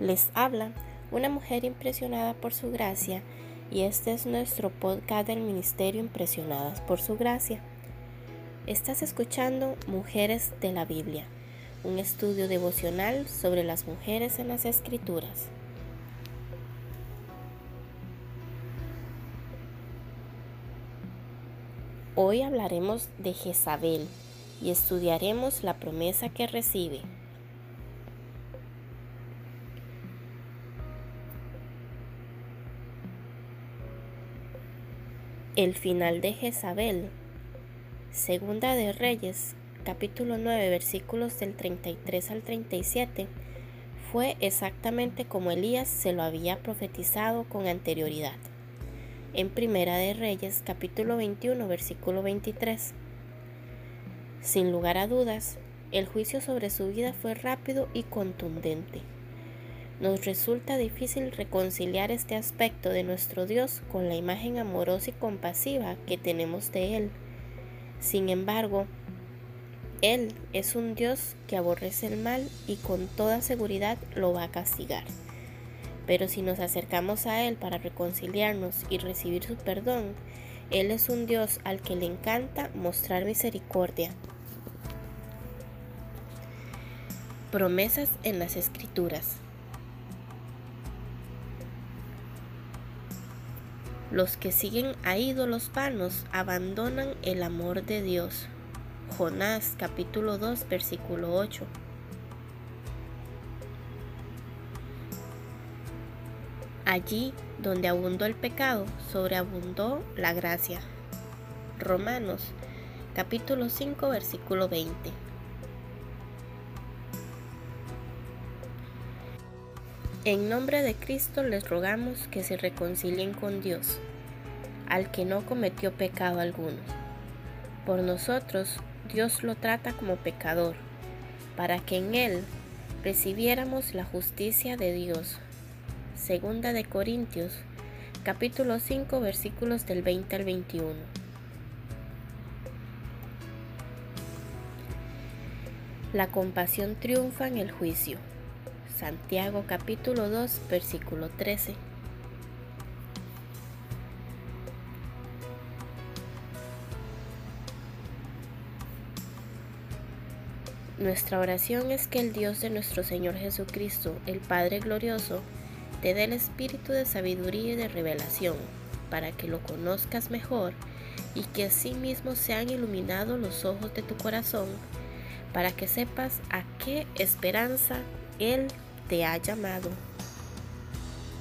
Les habla una mujer impresionada por su gracia y este es nuestro podcast del Ministerio Impresionadas por su gracia. Estás escuchando Mujeres de la Biblia, un estudio devocional sobre las mujeres en las Escrituras. Hoy hablaremos de Jezabel y estudiaremos la promesa que recibe. El final de Jezabel. Segunda de Reyes, capítulo 9, versículos del 33 al 37, fue exactamente como Elías se lo había profetizado con anterioridad. En Primera de Reyes, capítulo 21, versículo 23. Sin lugar a dudas, el juicio sobre su vida fue rápido y contundente. Nos resulta difícil reconciliar este aspecto de nuestro Dios con la imagen amorosa y compasiva que tenemos de Él. Sin embargo, Él es un Dios que aborrece el mal y con toda seguridad lo va a castigar. Pero si nos acercamos a Él para reconciliarnos y recibir su perdón, Él es un Dios al que le encanta mostrar misericordia. Promesas en las Escrituras. Los que siguen a ídolos vanos abandonan el amor de Dios. Jonás capítulo 2 versículo 8. Allí donde abundó el pecado, sobreabundó la gracia. Romanos capítulo 5 versículo 20. En nombre de Cristo les rogamos que se reconcilien con Dios, al que no cometió pecado alguno. Por nosotros Dios lo trata como pecador, para que en él recibiéramos la justicia de Dios. Segunda de Corintios, capítulo 5, versículos del 20 al 21. La compasión triunfa en el juicio. Santiago capítulo 2 versículo 13. Nuestra oración es que el Dios de nuestro Señor Jesucristo, el Padre Glorioso, te dé el espíritu de sabiduría y de revelación, para que lo conozcas mejor y que asimismo sean iluminados los ojos de tu corazón, para que sepas a qué esperanza Él te ha llamado.